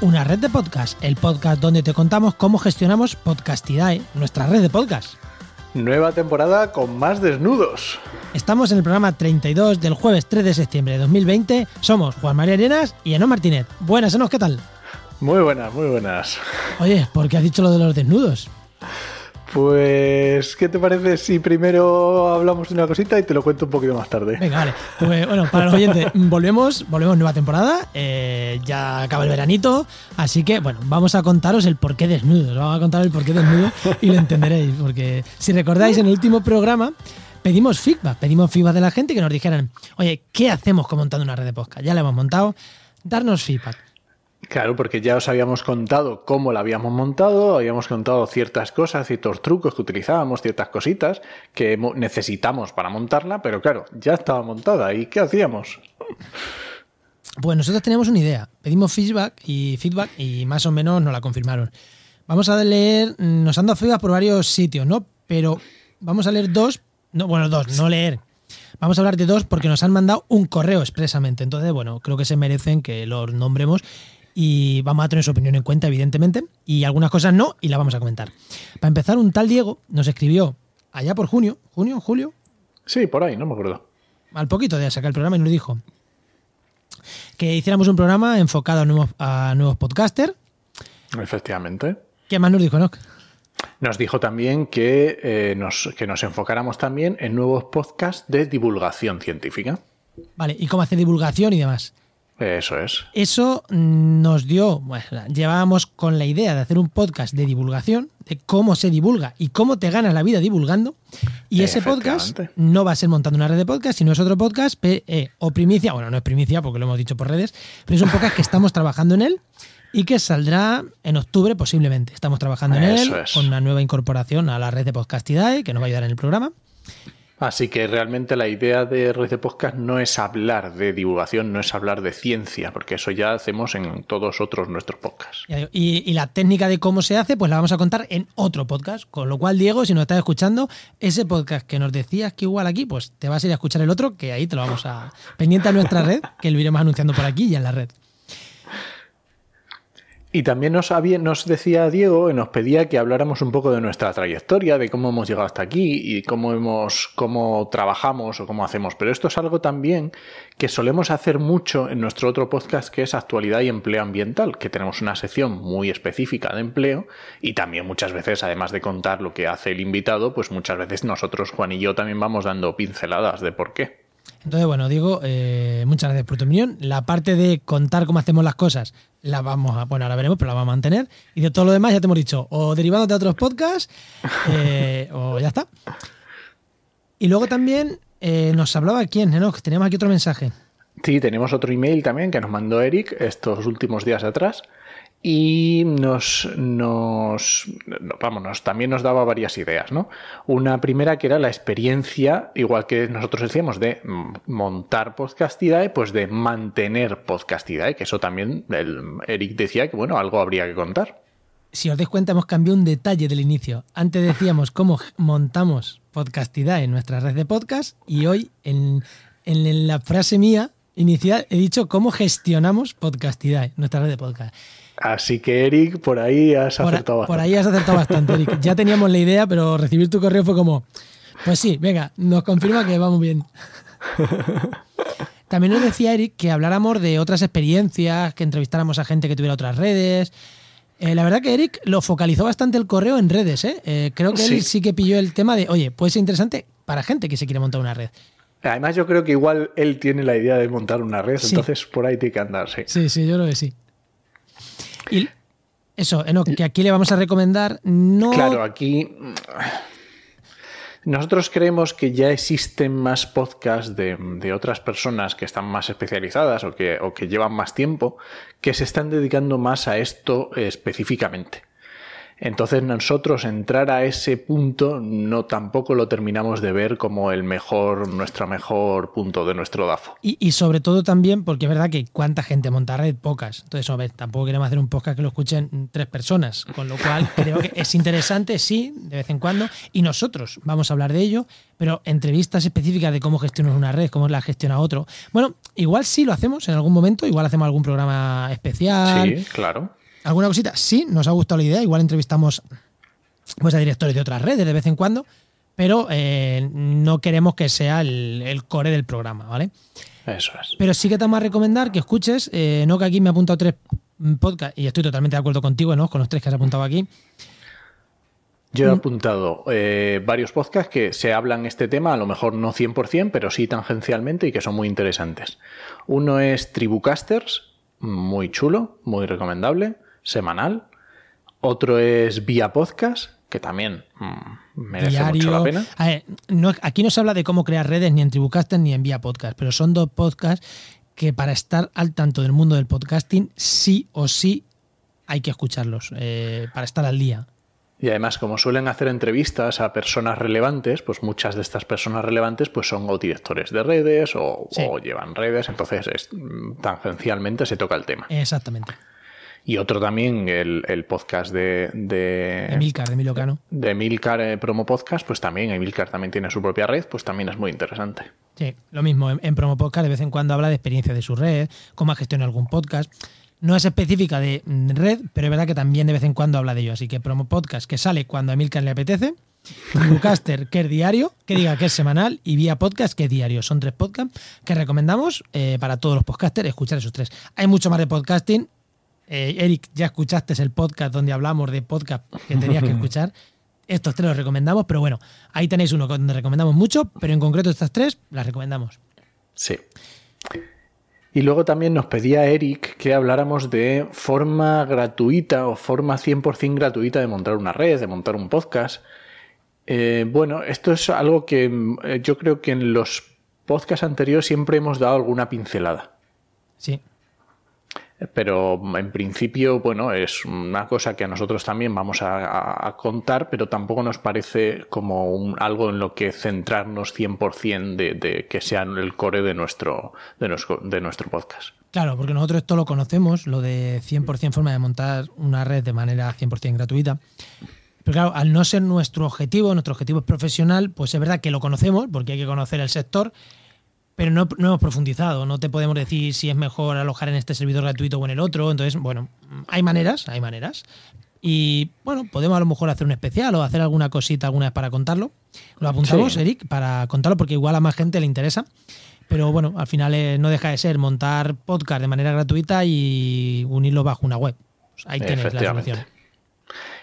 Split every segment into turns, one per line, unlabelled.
Una red de podcast, el podcast donde te contamos cómo gestionamos Podcastidae, nuestra red de podcast.
Nueva temporada con más desnudos.
Estamos en el programa 32 del jueves 3 de septiembre de 2020. Somos Juan María Arenas y Eno Martínez. Buenas, Enos, ¿qué tal?
Muy buenas, muy buenas.
Oye, ¿por qué has dicho lo de los desnudos?
Pues, ¿qué te parece si primero hablamos de una cosita y te lo cuento un poquito más tarde?
Venga, vale. Pues, bueno, para los oyentes, volvemos, volvemos nueva temporada. eh, ya acaba el veranito. Así que, bueno, vamos a contaros el porqué desnudos. Vamos a contar el porqué desnudo y lo entenderéis. Porque si recordáis, en el último programa pedimos feedback. Pedimos feedback de la gente que nos dijeran, oye, ¿qué hacemos con montando una red de podcast? Ya la hemos montado. Darnos feedback.
Claro, porque ya os habíamos contado cómo la habíamos montado, habíamos contado ciertas cosas, ciertos trucos que utilizábamos, ciertas cositas que mo- necesitamos para montarla, pero claro, ya estaba montada. ¿Y qué hacíamos?
Pues nosotros tenemos una idea. Pedimos feedback y feedback y más o menos nos la confirmaron. Vamos a leer, nos han dado feedback por varios sitios, ¿no? Pero vamos a leer dos, no, bueno, dos, no leer. Vamos a hablar de dos porque nos han mandado un correo expresamente. Entonces, bueno, creo que se merecen que los nombremos y vamos a tener su opinión en cuenta, evidentemente, y algunas cosas no, y las vamos a comentar. Para empezar, un tal Diego nos escribió allá por junio, junio, julio,
Sí, por ahí, no me acuerdo.
al poquito de sacar el programa y nos dijo que hiciéramos un programa enfocado a nuevos, a nuevos podcasters.
Efectivamente.
¿Qué más nos dijo, no?
Nos dijo también que, eh, nos, que nos enfocáramos también en nuevos podcasts de divulgación científica.
Vale, y cómo hacer divulgación y demás.
Eso es.
Eso nos dio, bueno, llevábamos con la idea de hacer un podcast de divulgación, de cómo se divulga y cómo te ganas la vida divulgando. Y ese podcast no va a ser montando una red de podcast, sino es otro podcast pe- eh, o primicia, bueno, no es primicia porque lo hemos dicho por redes, pero es un podcast que estamos trabajando en él y que saldrá en octubre posiblemente. Estamos trabajando en
Eso
él
es.
con una nueva incorporación a la red de Podcastidae que nos va a ayudar en el programa.
Así que realmente la idea de Red de Podcast no es hablar de divulgación, no es hablar de ciencia, porque eso ya hacemos en todos otros nuestros podcasts.
Y, y la técnica de cómo se hace, pues la vamos a contar en otro podcast. Con lo cual, Diego, si nos estás escuchando, ese podcast que nos decías que igual aquí, pues te vas a ir a escuchar el otro, que ahí te lo vamos a. pendiente a nuestra red, que lo iremos anunciando por aquí y en la red.
Y también nos, había, nos decía Diego, nos pedía que habláramos un poco de nuestra trayectoria, de cómo hemos llegado hasta aquí y cómo, hemos, cómo trabajamos o cómo hacemos. Pero esto es algo también que solemos hacer mucho en nuestro otro podcast que es Actualidad y Empleo Ambiental, que tenemos una sección muy específica de empleo y también muchas veces, además de contar lo que hace el invitado, pues muchas veces nosotros, Juan y yo, también vamos dando pinceladas de por qué.
Entonces, bueno, Diego, eh, muchas gracias por tu opinión. La parte de contar cómo hacemos las cosas, la vamos a. Bueno, ahora veremos, pero la vamos a mantener. Y de todo lo demás, ya te hemos dicho, o derivando de otros podcasts, eh, o ya está. Y luego también eh, nos hablaba quién, Enoch, teníamos aquí otro mensaje.
Sí, tenemos otro email también que nos mandó Eric estos últimos días atrás y nos, nos, no, vámonos, también nos daba varias ideas, ¿no? Una primera que era la experiencia, igual que nosotros decíamos, de montar Podcastidae, pues de mantener Podcastidae, que eso también el, Eric decía que, bueno, algo habría que contar.
Si os dais cuenta, hemos cambiado un detalle del inicio. Antes decíamos cómo montamos Podcastidae en nuestra red de podcast y hoy en, en la frase mía inicial he dicho cómo gestionamos Podcastidae, nuestra red de podcast.
Así que, Eric, por ahí has
Por,
acertado
por
bastante.
ahí has acertado bastante, Eric. Ya teníamos la idea, pero recibir tu correo fue como, pues sí, venga, nos confirma que vamos bien. También nos decía Eric que habláramos de otras experiencias, que entrevistáramos a gente que tuviera otras redes. Eh, la verdad que Eric lo focalizó bastante el correo en redes. ¿eh? Eh, creo que él
Sí.
sí que pilló el tema de, oye, puede ser interesante para gente que se quiere montar una red.
Además, yo creo que igual él tiene la idea de montar una red,
Sí.
entonces por ahí tiene que andar, sí.
Sí, sí, yo creo que sí. Y eso, Enoch, que aquí le vamos a recomendar no...
Claro, aquí mm, nosotros creemos que ya existen más podcasts de, de otras personas que están más especializadas o que, o que llevan más tiempo que se están dedicando más a esto específicamente. Entonces nosotros entrar a ese punto no tampoco lo terminamos de ver como el mejor, nuestro mejor punto de nuestro DAFO.
Y, sobre todo también porque es verdad que cuánta gente monta red, pocas. Entonces, a ver, tampoco queremos hacer un podcast que lo escuchen tres personas, con lo cual creo que es interesante, sí, de vez en cuando, y nosotros vamos a hablar de ello, pero entrevistas específicas de cómo gestionar una red, cómo la gestiona otro. Bueno, igual sí lo hacemos en algún momento, igual hacemos algún programa especial.
Sí, claro
¿Alguna cosita? Sí, nos ha gustado la idea. Igual entrevistamos pues, a directores de otras redes de vez en cuando, pero eh, no queremos que sea el, core del programa, ¿vale?
Eso es.
Pero sí que te vamos a recomendar que escuches, eh, no que aquí me ha apuntado tres podcasts, y estoy totalmente de acuerdo contigo, ¿no? Con los tres que has apuntado aquí.
Yo he mm. apuntado eh, varios podcasts que se hablan este tema, a lo mejor no 100%, pero sí tangencialmente y que son muy interesantes. Uno es Tribucasters, muy chulo, muy recomendable semanal. Otro es vía podcast, que también mm, merece mucho la pena.
aquí no se habla de cómo crear redes ni en Tribucaster ni en vía podcast, pero son dos podcasts que para estar al tanto del mundo del podcasting, sí o sí hay que escucharlos, eh, para estar al día.
Y además, como suelen hacer entrevistas a personas relevantes, pues muchas de estas personas relevantes pues son o directores de redes o, o llevan redes, entonces es, mm, tangencialmente se toca el tema.
Exactamente.
Y otro también, el, podcast de, de
Emilcar, de Emilio
De Emilcar eh, Promo Podcast, pues también, Emilcar también tiene su propia red, pues también es muy interesante.
Sí, lo mismo, en, Promo Podcast de vez en cuando habla de experiencia de su red, cómo gestiona algún podcast. No es específica de red, pero es verdad que también de vez en cuando habla de ello. Así que Promo Podcast, que sale cuando a Emilcar le apetece. Tribucaster, que es diario, que diga que es semanal, y Vía Podcast, que es diario. Son tres podcasts que recomendamos eh, para todos los podcasters escuchar esos tres. Hay mucho más de podcasting, eh, Eric, ya escuchaste el podcast donde hablamos de podcast que tenías que escuchar. Estos tres los recomendamos, pero bueno, ahí tenéis uno donde recomendamos mucho, pero en concreto estas tres las recomendamos.
Sí. Y luego también nos pedía Eric que habláramos de forma gratuita o forma 100% gratuita de montar una red, de montar un podcast. Eh, bueno, esto es algo que eh, yo creo que en los podcasts anteriores siempre hemos dado alguna pincelada.
Sí.
Pero en principio, bueno, es una cosa que a nosotros también vamos a, contar, pero tampoco nos parece como un, algo en lo que centrarnos 100% de, de que sea el core de nuestro, de nuestro, de nuestro podcast.
Claro, porque nosotros esto lo conocemos, lo de 100% forma de montar una red de manera 100% gratuita. Pero claro, al no ser nuestro objetivo, nuestro objetivo es profesional, pues es verdad que lo conocemos, porque hay que conocer el sector, pero no, hemos profundizado. No te podemos decir si es mejor alojar en este servidor gratuito o en el otro. Entonces, bueno, hay maneras, hay maneras. Y bueno, podemos a lo mejor hacer un especial o hacer alguna cosita alguna vez para contarlo. Lo apuntamos, Eric, para contarlo porque igual a más gente le interesa. Pero bueno, al final eh, no deja de ser montar podcast de manera gratuita y unirlo bajo una web. ahí tienes la solución.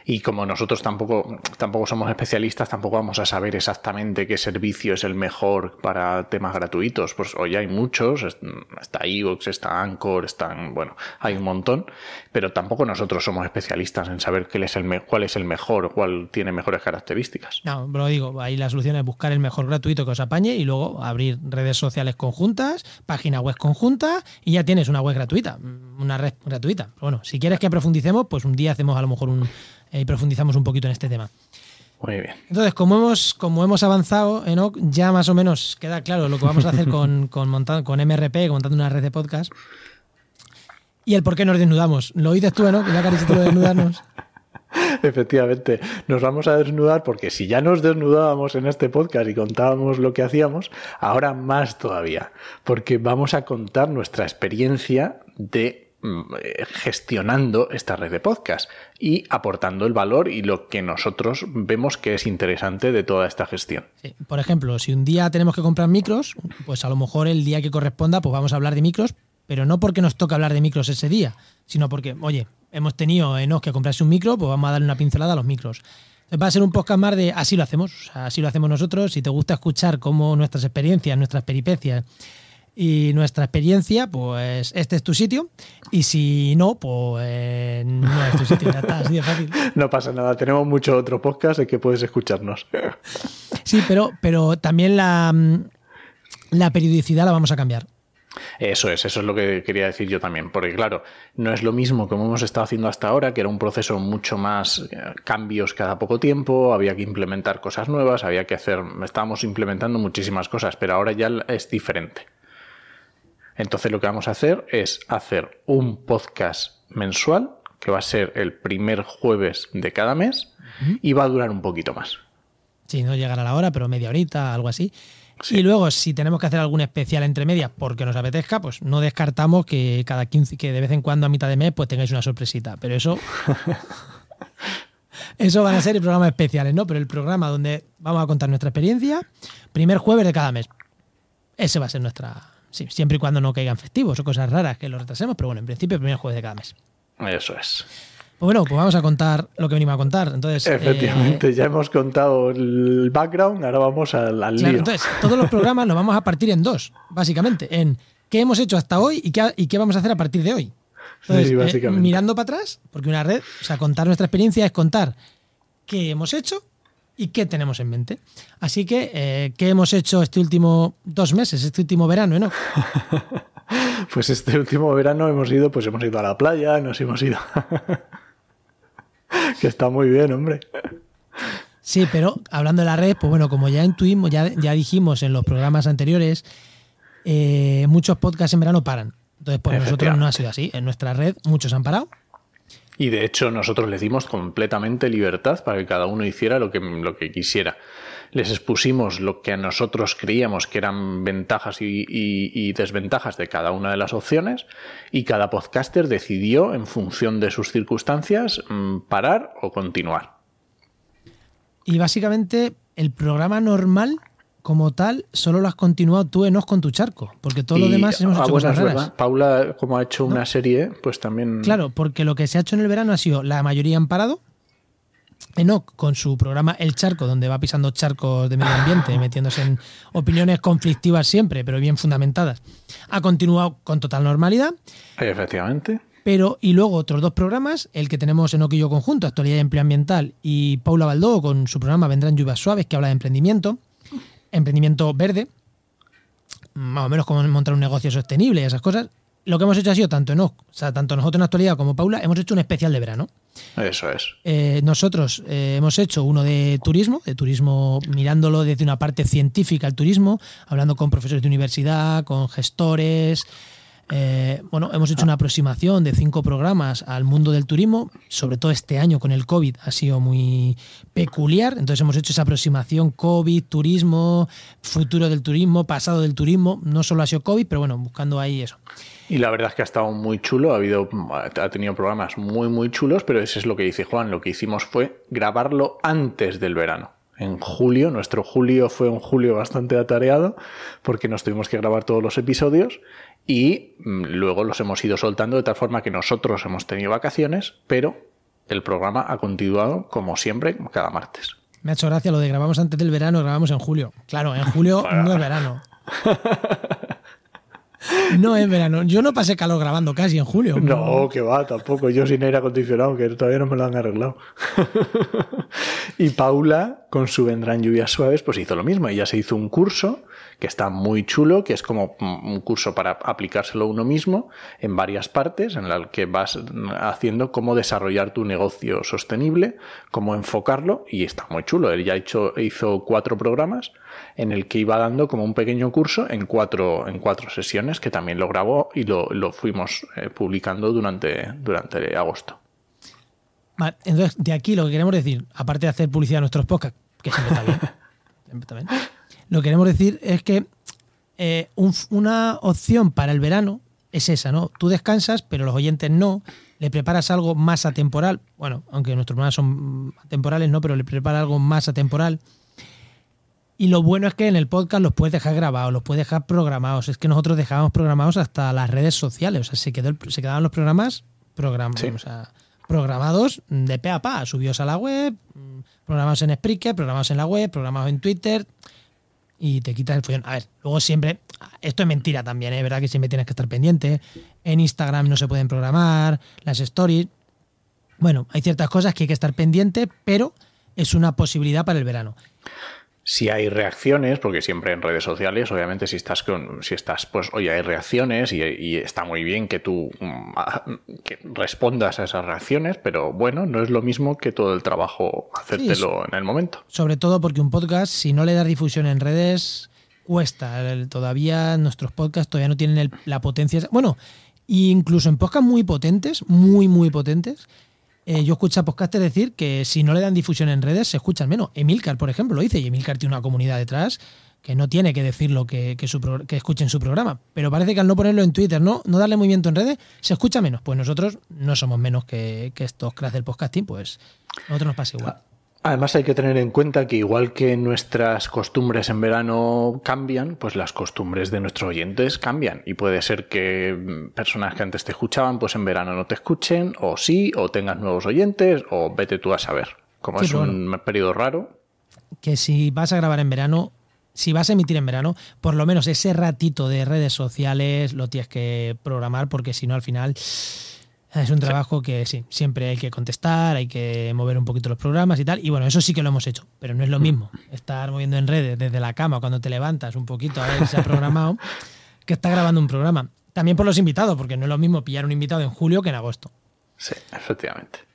Y como nosotros tampoco, tampoco somos especialistas, tampoco vamos a saber exactamente qué servicio es el mejor para temas gratuitos. Pues hoy hay muchos, está iVoox, está Anchor, están, bueno, hay un montón, pero tampoco nosotros somos especialistas en saber cuál es el, cuál es el mejor, cuál tiene mejores características.
No, pero digo, ahí la solución es buscar el mejor gratuito que os apañe y luego abrir redes sociales conjuntas, página web conjunta y ya tienes una web gratuita, una red gratuita. Bueno, si quieres que profundicemos, pues un día hacemos a lo mejor un y profundizamos un poquito en este tema.
Muy bien.
Entonces, como hemos, como hemos avanzado, Enoch, ya más o menos queda claro lo que vamos a hacer con, con, con MRP, montando una red de podcast. Y el por qué nos desnudamos. ¿Lo dices tú, Enoch? Ya que lo de desnudarnos.
Efectivamente, nos vamos a desnudar porque si ya nos desnudábamos en este podcast y contábamos lo que hacíamos, ahora más todavía, porque vamos a contar nuestra experiencia de eh, gestionando esta red de podcast y aportando el valor y lo que nosotros vemos que es interesante de toda esta gestión.
Por ejemplo, si un día tenemos que comprar micros, pues a lo mejor el día que corresponda, pues vamos a hablar de micros, pero no porque nos toca hablar de micros ese día, sino porque, oye, hemos tenido en que comprarse un micro, pues vamos a darle una pincelada a los micros. va a ser un podcast más de así lo hacemos, así lo hacemos nosotros. Si te gusta escuchar cómo nuestras experiencias, nuestras peripecias y nuestra experiencia, pues este es tu sitio. Y si no, pues no es tu sitio, ya está, así de fácil.
No pasa nada, tenemos muchos otros podcasts en que puedes escucharnos.
Sí, pero, pero también la, la periodicidad la vamos a cambiar.
Eso es, eso es lo que quería decir yo también, porque claro, no es lo mismo como hemos estado haciendo hasta ahora, que era un proceso mucho más eh, cambios cada poco tiempo, había que implementar cosas nuevas, había que hacer, estábamos implementando muchísimas cosas, pero ahora ya es diferente. Entonces lo que vamos a hacer es hacer un podcast mensual, que va a ser el primer jueves de cada mes, y va a durar un poquito más.
Sí, no llegará a la hora, pero media horita, algo así. Y luego, si tenemos que hacer algún especial entre medias porque nos apetezca, pues no descartamos que cada 15, que de vez en cuando a mitad de mes, pues tengáis una sorpresita. Pero eso. eso van a ser programas especiales, ¿no? Pero el programa donde vamos a contar nuestra experiencia, primer jueves de cada mes. Ese va a ser nuestra. Sí, siempre y cuando no caigan festivos o cosas raras que lo retrasemos, pero bueno, en principio, el primer jueves de cada mes.
Eso es.
Pues bueno, pues vamos a contar lo que venimos a contar. Entonces,
Efectivamente, eh, ya hemos contado el background, ahora vamos al, lío.
Entonces, todos los programas los vamos a partir en dos, básicamente, en qué hemos hecho hasta hoy y qué, y qué vamos a hacer a partir de hoy. Entonces, sí, eh, básicamente. mirando para atrás, porque una red, o sea, contar nuestra experiencia es contar qué hemos hecho y qué tenemos en mente. Así que, eh, ¿qué hemos hecho este último dos meses, este último verano, ¿no?
pues este último verano hemos ido, pues hemos ido a la playa, nos hemos ido que está muy bien, hombre.
Sí, pero hablando de la red, pues bueno, como ya intuimos, ya, ya dijimos en los programas anteriores, eh, muchos podcasts en verano paran. Entonces, pues nosotros no ha sido así. En nuestra red muchos han parado.
Y de hecho, nosotros les dimos completamente libertad para que cada uno hiciera lo que, lo que quisiera les expusimos lo que a nosotros creíamos que eran ventajas y, desventajas de cada una de las opciones y cada podcaster decidió, en función de sus circunstancias, mm, parar o continuar.
Y básicamente el programa normal como tal, solo lo has continuado tú Enos con tu charco, porque todo lo demás hemos ah, hecho cosas raras.
Paula, como ha hecho una serie, pues también...
Claro, porque lo que se ha hecho en el verano ha sido, la mayoría han parado, Enoch con su programa El Charco, donde va pisando charcos de medio ambiente, metiéndose en opiniones conflictivas siempre, pero bien fundamentadas, ha continuado con total normalidad.
Efectivamente.
Pero, y luego otros dos programas, el que tenemos Enoch y yo conjunto, Actualidad y Empleo Ambiental, y Paula Baldó con su programa Vendrán Lluvias Suaves, que habla de emprendimiento, emprendimiento verde, más o menos como montar un negocio sostenible y esas cosas. Lo que hemos hecho ha sido tanto o sea, tanto nosotros en Actualidad como Paula, hemos hecho un especial de verano.
Eso es.
Eh, nosotros eh, hemos hecho uno de turismo, de turismo mirándolo desde una parte científica al turismo, hablando con profesores de universidad, con gestores. Eh, bueno, hemos hecho una aproximación de cinco programas al mundo del turismo, sobre todo este año con el COVID ha sido muy peculiar, entonces hemos hecho esa aproximación COVID, turismo, futuro del turismo, pasado del turismo, no solo ha sido COVID, pero bueno, buscando ahí eso.
Y la verdad es que ha estado muy chulo, ha, habido, ha tenido programas muy, muy chulos, pero eso es lo que dice Juan. Lo que hicimos fue grabarlo antes del verano. En julio, nuestro julio fue un julio bastante atareado porque nos tuvimos que grabar todos los episodios y mm, luego los hemos ido soltando de tal forma que nosotros hemos tenido vacaciones, pero el programa ha continuado como siempre cada martes.
Me ha hecho gracia lo de grabamos antes del verano, grabamos en julio. Claro, en julio no es verano. No es verano. Yo no pasé calor grabando casi en julio.
No, que va, tampoco. Yo sin aire acondicionado, que todavía no me lo han arreglado. y Paula, con su Vendrán lluvias suaves, pues hizo lo mismo. Ella se hizo un curso que está muy chulo, que es como un curso para aplicárselo uno mismo en varias partes, en la que vas haciendo cómo desarrollar tu negocio sostenible, cómo enfocarlo, y está muy chulo. Él ya hecho, hizo cuatro programas en el que iba dando como un pequeño curso en cuatro, en cuatro sesiones, que también lo grabó y lo, fuimos eh, publicando durante, durante agosto.
Vale, entonces, de aquí lo que queremos decir, aparte de hacer publicidad a nuestros podcasts, que siempre está bien, siempre está bien lo que queremos decir es que eh, una opción para el verano es esa, ¿no? Tú descansas, pero los oyentes no. Le preparas algo más atemporal. Bueno, aunque nuestros programas son atemporales, no, pero le preparas algo más atemporal. Y lo bueno es que en el podcast los puedes dejar grabados, los puedes dejar programados. Es que nosotros dejábamos programados hasta las redes sociales. O sea, se, quedó se quedaban los programas programados de pe a pa, subidos a la web, programados en Spreaker, programados en la web, programados en Twitter y te quitas el follón. A ver, luego siempre, esto es mentira también, ¿eh? es verdad que siempre tienes que estar pendiente. En Instagram no se pueden programar, las stories. Bueno, hay ciertas cosas que hay que estar pendiente, pero es una posibilidad para el verano.
Si hay reacciones, porque siempre en redes sociales, obviamente, si estás con, si estás, pues, oye, hay reacciones y, está muy bien que tú mm, que respondas a esas reacciones, pero bueno, no es lo mismo que todo el trabajo hacértelo en el momento.
Sobre todo porque un podcast, si no le das difusión en redes, cuesta. Todavía nuestros podcasts todavía no tienen la potencia. Bueno, incluso en podcasts muy potentes, muy, muy potentes, eh, yo escucho a podcasters decir que si no le dan difusión en redes, se escuchan menos. Emilcar, por ejemplo, lo dice, y Emilcar tiene una comunidad detrás que no tiene que decirlo que, que, que escuchen su programa. Pero parece que al no ponerlo en Twitter, no, no darle movimiento en redes, se escucha menos. Pues nosotros no somos menos que, que estos cracks del podcasting, pues a nosotros nos pasa igual.
Además hay que tener en cuenta que igual que nuestras costumbres en verano cambian, pues las costumbres de nuestros oyentes cambian. Y puede ser que mm, personas que antes te escuchaban, pues en verano no te escuchen, o sí, o tengas nuevos oyentes, o vete tú a saber. Como es un periodo raro.
Que si vas a grabar en verano, si vas a emitir en verano, por lo menos ese ratito de redes sociales lo tienes que programar, porque si no al final es un trabajo que sí, siempre hay que contestar, hay que mover un poquito los programas y tal. Y bueno, eso sí que lo hemos hecho, pero no es lo mismo estar moviendo en redes desde la cama cuando te levantas un poquito a ver si se ha programado que estar grabando un programa. También por los invitados, porque no es lo mismo pillar un invitado en julio que en agosto.
Sí, efectivamente.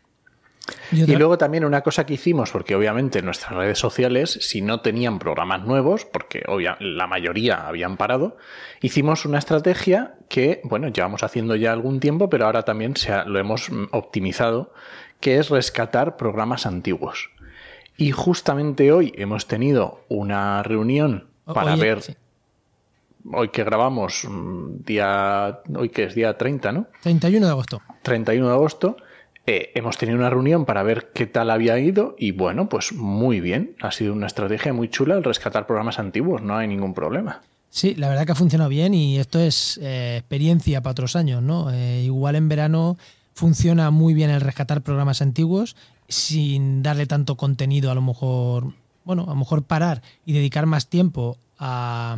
Y, luego también una cosa que hicimos, porque obviamente nuestras redes sociales, si no tenían programas nuevos, porque la mayoría habían parado, hicimos una estrategia que, bueno, llevamos haciendo ya algún tiempo, pero ahora también se lo hemos optimizado, que es rescatar programas antiguos. Y justamente hoy hemos tenido una reunión para ver... Hoy que grabamos, mm, día. Hoy que es día 30, ¿no?
31 de agosto.
31 de agosto eh, hemos tenido una reunión para ver qué tal había ido y bueno, pues muy bien. Ha sido una estrategia muy chula el rescatar programas antiguos, no hay ningún problema.
Sí, la verdad que ha funcionado bien y esto es eh, experiencia para otros años, ¿no? Eh, igual en verano funciona muy bien el rescatar programas antiguos sin darle tanto contenido, a lo mejor, bueno, a lo mejor parar y dedicar más tiempo a...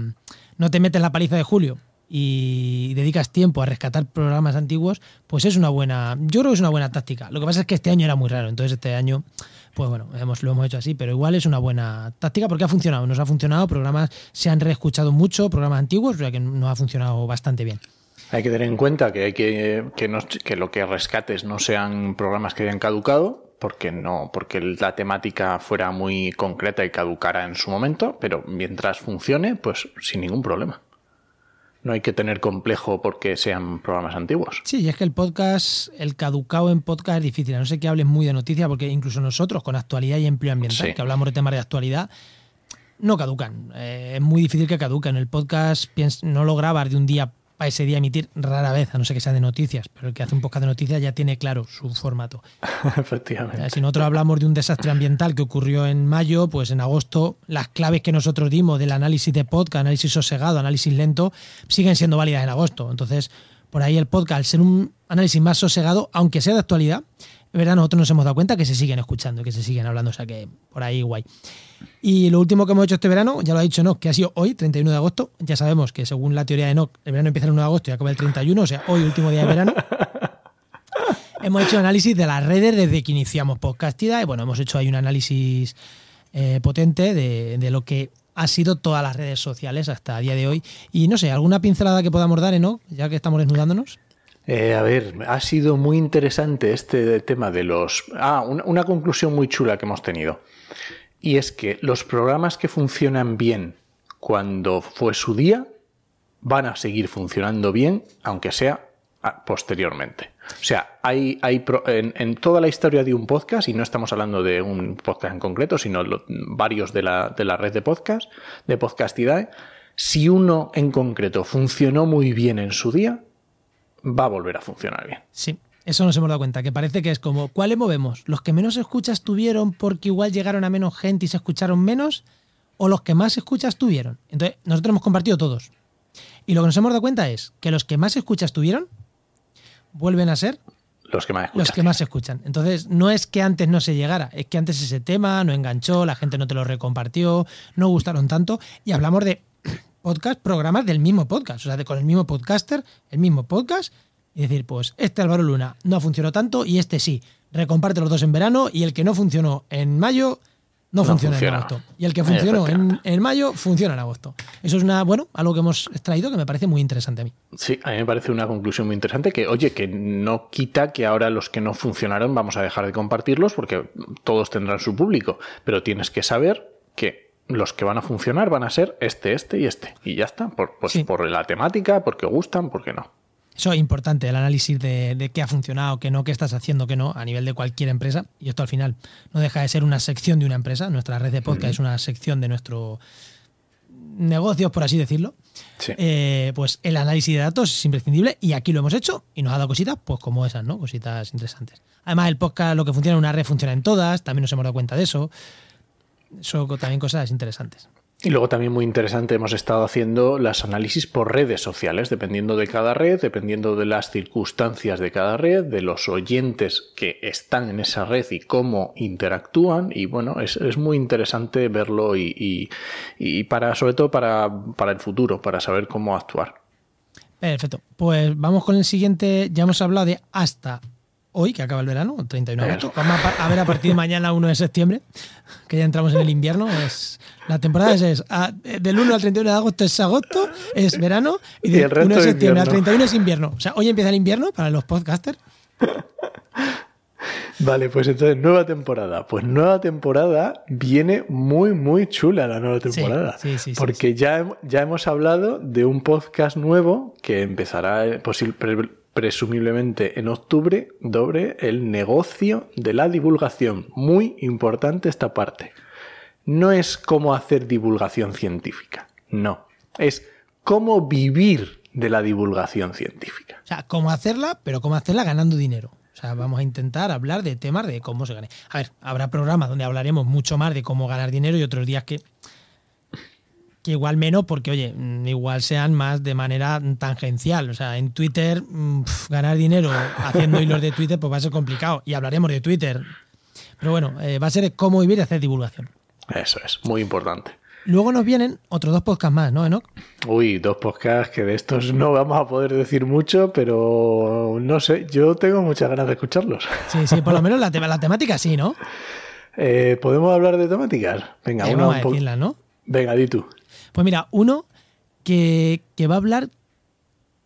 No te metes la paliza de julio, y dedicas tiempo a rescatar programas antiguos, pues es una buena, yo creo que es una buena táctica. Lo que pasa es que este año era muy raro, entonces este año, pues bueno, hemos, lo hemos hecho así, pero igual es una buena táctica porque ha funcionado, nos ha funcionado, programas se han reescuchado mucho, programas antiguos, o sea que nos ha funcionado bastante bien.
Hay que tener en cuenta que hay que que, que lo que rescates no sean programas que hayan caducado, porque no, porque la temática fuera muy concreta y caducara en su momento, pero mientras funcione, pues sin ningún problema no hay que tener complejo porque sean programas antiguos.
Sí, y es que el podcast, el caducado en podcast es difícil. A no sé que hables muy de noticias, porque incluso nosotros con actualidad y empleo ambiental, que hablamos de temas de actualidad, no caducan. Eh, es muy difícil que caduquen. El podcast no lo grabas de un día ese día emitir rara vez, a no ser que sea de noticias, pero el que hace un podcast de noticias ya tiene claro su formato.
Efectivamente.
Si nosotros hablamos de un desastre ambiental que ocurrió en mayo, pues en agosto las claves que nosotros dimos del análisis de podcast, análisis sosegado, análisis lento, siguen siendo válidas en agosto. Entonces, por ahí el podcast, al ser un análisis más sosegado, aunque sea de actualidad, es verdad, nosotros nos hemos dado cuenta que se siguen escuchando, que se siguen hablando, o sea que por ahí guay. Y lo último que hemos hecho este verano, ya lo ha dicho Nock, que ha sido hoy, 31 de agosto. Ya sabemos que según la teoría de Nock, el verano empieza el 1 de agosto y acaba el 31, o sea, hoy, último día de verano. hemos hecho análisis de las redes desde que iniciamos Podcastida y bueno, hemos hecho ahí un análisis eh, potente de, de, lo que ha sido todas las redes sociales hasta el día de hoy. Y no sé, ¿alguna pincelada que podamos dar, Enoch, ya que estamos desnudándonos?
Eh, a ver, ha sido muy interesante este tema de los... Ah, una conclusión muy chula que hemos tenido. Y es que los programas que funcionan bien cuando fue su día van a seguir funcionando bien, aunque sea ah, posteriormente. O sea, hay, hay en, toda la historia de un podcast, y no estamos hablando de un podcast en concreto, sino varios de la, de la red de podcast, de Podcastidae, si uno en concreto funcionó muy bien en su día, va a volver a funcionar bien.
Sí, eso nos hemos dado cuenta, que parece que es como, ¿cuáles movemos? ¿Los que menos escuchas tuvieron porque igual llegaron a menos gente y se escucharon menos? ¿O los que más escuchas tuvieron? Entonces, nosotros hemos compartido todos. Y lo que nos hemos dado cuenta es que los que más escuchas tuvieron vuelven a ser
los que más escuchan.
Los que más escuchan. Entonces, no es que antes no se llegara, es que antes ese tema no enganchó, la gente no te lo recompartió, no gustaron tanto. Y hablamos de podcast, programas del mismo podcast, o sea, de, con el mismo podcaster, el mismo podcast y decir, pues este Álvaro Luna no funcionó tanto y este sí. Recomparte los dos en verano y el que no funcionó en mayo no,
No
funciona,
funciona.
en agosto. Y el que funcionó en, en mayo funciona en agosto. Eso es una, bueno, algo que hemos extraído que me parece muy interesante a mí.
Sí, a mí me parece una conclusión muy interesante que, oye, que no quita que ahora los que no funcionaron vamos a dejar de compartirlos porque todos tendrán su público, pero tienes que saber los que van a funcionar van a ser este, este y este. Y ya está, por, pues
Sí.
por la temática, porque gustan, porque no.
Eso es importante, el análisis de, de qué ha funcionado, qué no, qué estás haciendo, qué no, a nivel de cualquier empresa. Y esto al final no deja de ser una sección de una empresa. Nuestra red de podcast es una sección de nuestro negocios, por así decirlo.
Sí.
Eh, pues el análisis de datos es imprescindible y aquí lo hemos hecho y nos ha dado cositas, pues como esas, ¿no? Cositas interesantes. Además, el podcast, lo que funciona en una red, funciona en todas. También nos hemos dado cuenta de eso. Son también cosas interesantes.
Y luego también muy interesante, hemos estado haciendo las análisis por redes sociales, dependiendo de cada red, dependiendo de las circunstancias de cada red, de los oyentes que están en esa red y cómo interactúan. Y bueno, es, es muy interesante verlo y, y- y para, sobre todo para, para el futuro, para saber cómo actuar.
Perfecto. Pues vamos con el siguiente. Ya hemos hablado de hasta hoy, que acaba el verano, el 31 de agosto. Vamos a, ver a partir de mañana, 1 de septiembre, que ya entramos en el invierno. Es, la temporada es, es, a- del 1 al 31 de agosto es agosto, es verano, y del
el resto
1 de septiembre al
invierno.
31 es invierno. O sea, hoy empieza el invierno para los podcasters.
Vale, pues entonces, nueva temporada. Pues nueva temporada viene muy, muy chula la nueva temporada.
sí, sí, sí,
porque Ya, ya hemos hablado de un podcast nuevo que empezará eh, pre- presumiblemente en octubre, doble el negocio de la divulgación. Muy importante esta parte. No es cómo hacer divulgación científica, no. Es cómo vivir de la divulgación científica.
O sea, cómo hacerla, pero cómo hacerla ganando dinero. O sea, vamos a intentar hablar de temas de cómo se gane. A ver, habrá programas donde hablaremos mucho más de cómo ganar dinero y otros días que, que igual menos, porque, oye, mm, igual sean más de manera tangencial. O sea, en Twitter, mm, ganar dinero haciendo hilos de Twitter, pues va a ser complicado. Y hablaremos de Twitter. Pero bueno, eh, va a ser cómo vivir y hacer divulgación.
Eso es, muy importante.
Luego nos vienen otros dos podcasts más, ¿no, Enoch?
Uy, dos podcasts que de estos no vamos a poder decir mucho, pero no sé, yo tengo muchas ganas de escucharlos.
Sí, sí, por lo menos la, tema- la temática sí, ¿no?
Eh, ¿Podemos hablar de temáticas? Venga,
Eh,
una
vamos a
po-
decirla, ¿no?
Venga, di tú.
Pues mira, uno que, que va a hablar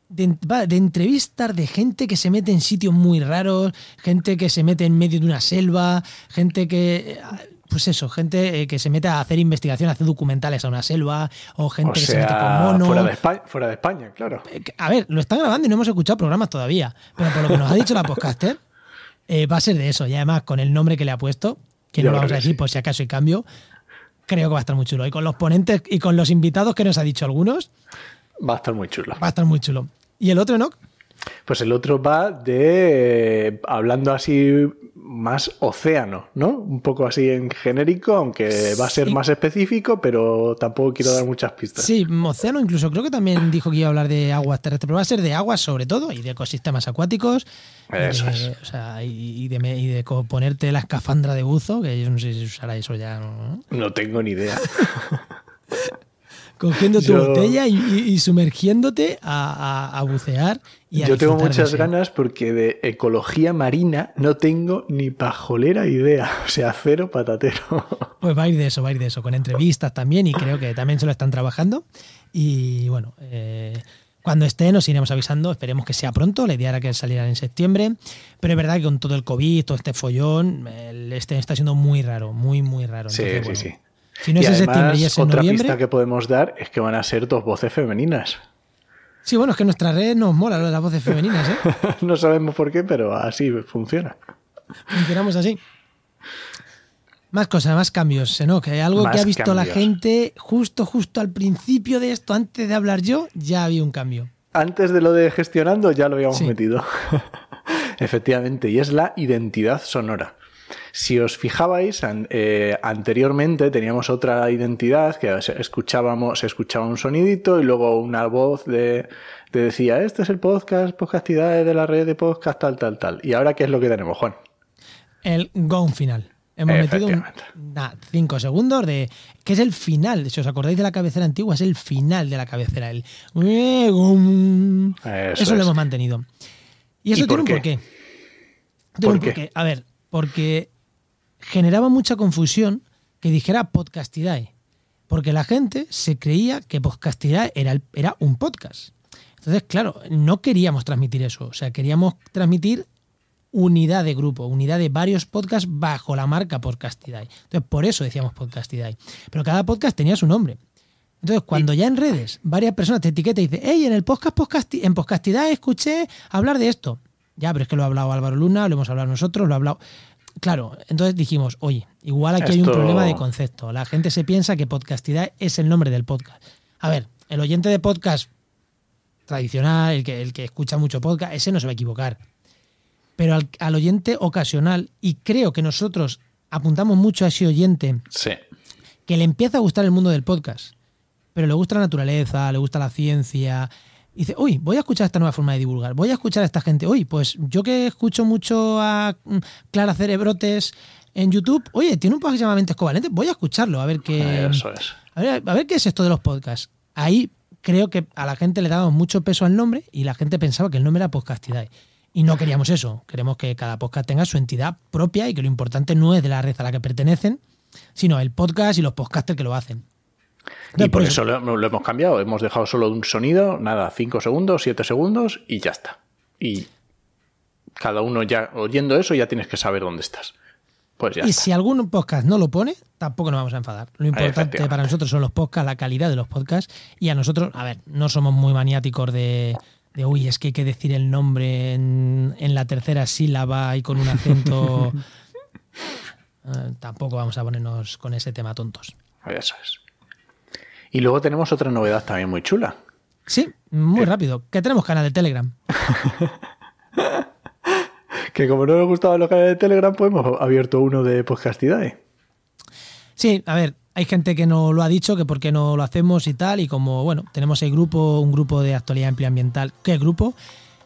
de, de entrevistas de gente que se mete en sitios muy raros, gente que se mete en medio de una selva, gente que... Pues eso, gente eh, que se mete a hacer investigación, a hacer documentales a una selva, o gente
O
que se mete con monos.
fuera de, España, fuera de España, claro.
Eh, A ver, lo están grabando y no hemos escuchado programas todavía, pero por lo que nos ha dicho la podcaster, eh, va a ser de eso. Y además, con el nombre que le ha puesto, que
Yo
no lo vamos a decir
sí.
por si acaso hay cambio, creo que va a estar muy chulo. Y con los ponentes y con los invitados que nos ha dicho algunos,
Va a estar muy chulo.
va a estar muy chulo. ¿Y el otro, no?
Pues el otro va de, eh, hablando así más océano, ¿no? Un poco así en genérico, aunque va a ser más específico, pero tampoco quiero dar muchas pistas.
Sí, Océano incluso creo que también dijo que iba a hablar de aguas terrestres, pero va a ser de aguas sobre todo y de ecosistemas acuáticos. y
Eso
de-
es.
O sea, y, y de, y de ponerte la escafandra de buzo, que yo no sé si usará eso ya. ¿no?
No tengo ni idea.
Cogiendo tu
Yo-
botella y, y- y sumergiéndote a, a- a bucear. Y a
Yo tengo muchas ganas porque de ecología marina no tengo ni pajolera idea. O sea, cero patatero.
Pues va a ir de eso, va a ir de eso, con entrevistas también y creo que también se lo están trabajando. Y bueno, eh, cuando esté nos iremos avisando, esperemos que sea pronto, la idea era que salieran en septiembre, pero es verdad que con todo el COVID, todo este follón, el este está siendo muy raro, muy, muy raro.
Sí,
Entonces,
sí,
bueno,
sí.
Si no
y
es en
además,
septiembre y es en
otra
noviembre...
pista que podemos dar es que van a ser dos voces femeninas.
Sí, bueno, es que nuestra red nos mola lo de las voces femeninas, ¿eh?
no sabemos por qué, pero así funciona.
Funcionamos así. Más cosas, más cambios, ¿no? Que algo que ha visto la gente justo, justo al principio de esto, antes de hablar yo, ya había un cambio.
Antes de lo de gestionando ya lo habíamos
Sí.
metido. Efectivamente, y es la identidad sonora. Si os fijabais, an- eh, anteriormente teníamos otra identidad que se- escuchábamos, se escuchaba un sonidito y luego una voz de, te decía, este es el podcast, podcastidades de la red de podcast, tal, tal, tal. ¿Y ahora qué es lo que tenemos, Juan?
El gong final. Hemos metido un- nada, cinco segundos de. que es el final. Si os acordáis de la cabecera antigua, es el final de la cabecera. El.
Eso
Eso, lo hemos mantenido. Y eso
¿Y
tiene
por
un porqué.
qué?
Tiene un
¿Por qué?
porqué. A ver, porque generaba mucha confusión que dijera Podcastidae, porque la gente se creía que Podcastidae era, el- era un podcast. Entonces, claro, no queríamos transmitir eso, o sea, queríamos transmitir unidad de grupo, unidad de varios podcasts bajo la marca Podcastidae. Entonces, por eso decíamos Podcastidae. Pero cada podcast tenía su nombre. Entonces, cuando ya en redes varias personas te etiquetan y dicen, hey, en el podcast, podcasti- en Podcastidae escuché hablar de esto. Ya, pero es que lo ha hablado Álvaro Luna, lo hemos hablado nosotros, lo ha hablado. Claro, entonces dijimos, oye, igual aquí hay un problema de concepto. La gente se piensa que Podcastidae es el nombre del podcast. A ver, el oyente de podcast tradicional, el que, el que escucha mucho podcast, ese no se va a equivocar. Pero al, al oyente ocasional, y creo que nosotros apuntamos mucho a ese oyente
Sí.
que le empieza a gustar el mundo del podcast, pero le gusta la naturaleza, le gusta la ciencia. Y Dice, uy, voy a escuchar esta nueva forma de divulgar, voy a escuchar a esta gente. Uy, pues yo que escucho mucho a mm, Clara Cerebrotes en YouTube, oye, tiene un podcast que se llama Mentes Covalentes, voy a escucharlo, a ver qué,
Eso es.
a ver, a ver qué es esto de los podcasts. Ahí creo que a la gente le dábamos mucho peso al nombre y la gente pensaba que el nombre era Podcastidae. Y no queríamos eso. Queremos que cada podcast tenga su entidad propia y que lo importante no es de la red a la que pertenecen, sino el podcast y los podcasters que lo hacen.
Y por eso lo, lo hemos cambiado. Hemos dejado solo un sonido, nada, 5 segundos, 7 segundos y ya está. Y cada uno ya oyendo eso ya tienes que saber dónde estás. Pues ya
y
está.
si algún podcast no lo pone, tampoco nos vamos a enfadar. Lo importante para nosotros son los podcasts, la calidad de los podcasts. Y a nosotros, a ver, no somos muy maniáticos de, de uy, es que hay que decir el nombre en, en la tercera sílaba y con un acento. Eh, tampoco vamos a ponernos con ese tema tontos.
Eso es. Y luego tenemos otra novedad también muy chula.
Sí, muy rápido. Que tenemos canal de Telegram.
Que como no nos gustaban los canales de Telegram, pues hemos abierto uno de Podcastidae.
Sí, a ver, hay gente que no lo ha dicho, que por qué no lo hacemos y tal, y como, bueno, tenemos el grupo, un grupo de actualidad ambiental, ¿qué grupo?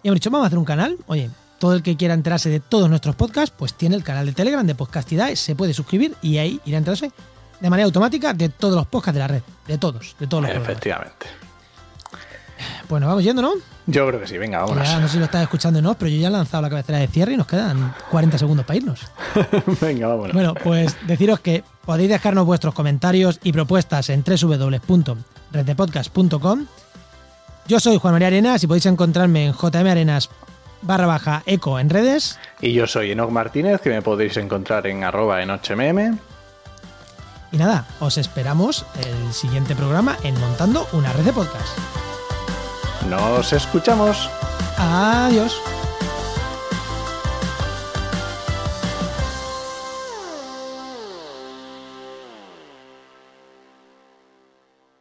Y hemos dicho, vamos a hacer un canal, oye, todo el que quiera enterarse de todos nuestros podcasts, pues tiene el canal de Telegram de Podcastidae, se puede suscribir y ahí irá a enterarse de manera automática de todos los podcasts de la red, de todos, de todos los.
Efectivamente.
Bueno, vamos yendo, ¿no?
Yo creo que sí, venga, vámonos.
Ya no sé si lo estás escuchando o no, pero yo ya he lanzado la cabecera de cierre y nos quedan 40 segundos para irnos.
venga, vámonos.
Bueno, pues deciros que podéis dejarnos vuestros comentarios y propuestas en www.reddepodcast.com. Yo soy Juan María Arenas y podéis encontrarme en jmarenas barra baja eco en redes.
Y yo soy Enoch Martínez, que me podéis encontrar en arroba en 8mm.
Y nada, os esperamos el siguiente programa en Montando una red de podcast.
Nos escuchamos.
Adiós.